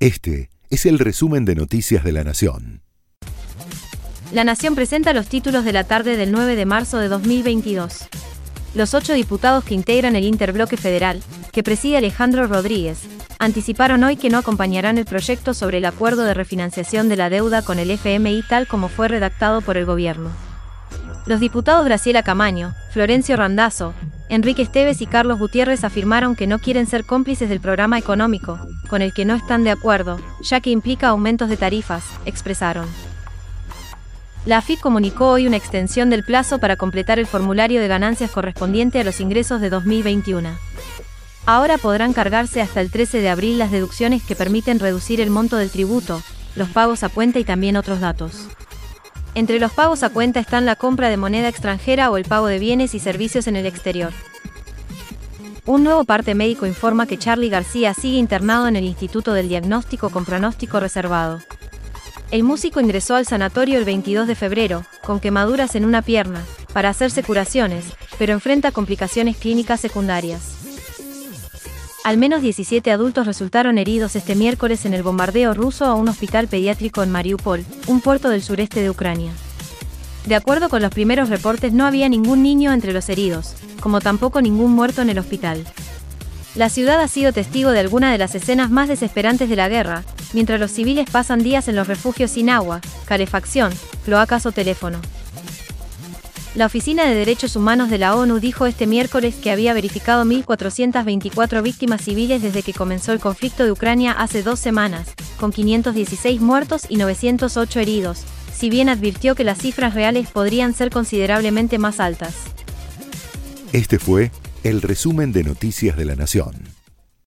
Este es el resumen de Noticias de la Nación. La Nación presenta los títulos de la tarde del 9 de marzo de 2022. Los ocho diputados que integran el Interbloque Federal, que preside Alejandro Rodríguez, anticiparon hoy que no acompañarán el proyecto sobre el acuerdo de refinanciación de la deuda con el FMI tal como fue redactado por el gobierno. Los diputados Graciela Camaño, Florencio Randazzo, Enrique Esteves y Carlos Gutiérrez afirmaron que no quieren ser cómplices del programa económico, con el que no están de acuerdo, ya que implica aumentos de tarifas, expresaron. La AFIP comunicó hoy una extensión del plazo para completar el formulario de ganancias correspondiente a los ingresos de 2021. Ahora podrán cargarse hasta el 13 de abril las deducciones que permiten reducir el monto del tributo, los pagos a cuenta y también otros datos. Entre los pagos a cuenta están la compra de moneda extranjera o el pago de bienes y servicios en el exterior. Un nuevo parte médico informa que Charlie García sigue internado en el Instituto del Diagnóstico con pronóstico reservado. El músico ingresó al sanatorio el 22 de febrero, con quemaduras en una pierna, para hacerse curaciones, pero enfrenta complicaciones clínicas secundarias. Al menos 17 adultos resultaron heridos este miércoles en el bombardeo ruso a un hospital pediátrico en Mariupol, un puerto del sureste de Ucrania. De acuerdo con los primeros reportes no había ningún niño entre los heridos, como tampoco ningún muerto en el hospital. La ciudad ha sido testigo de alguna de las escenas más desesperantes de la guerra, mientras los civiles pasan días en los refugios sin agua, calefacción, cloacas o teléfono. La Oficina de Derechos Humanos de la ONU dijo este miércoles que había verificado 1.424 víctimas civiles desde que comenzó el conflicto de Ucrania hace dos semanas, con 516 muertos y 908 heridos, si bien advirtió que las cifras reales podrían ser considerablemente más altas. Este fue el resumen de Noticias de la Nación.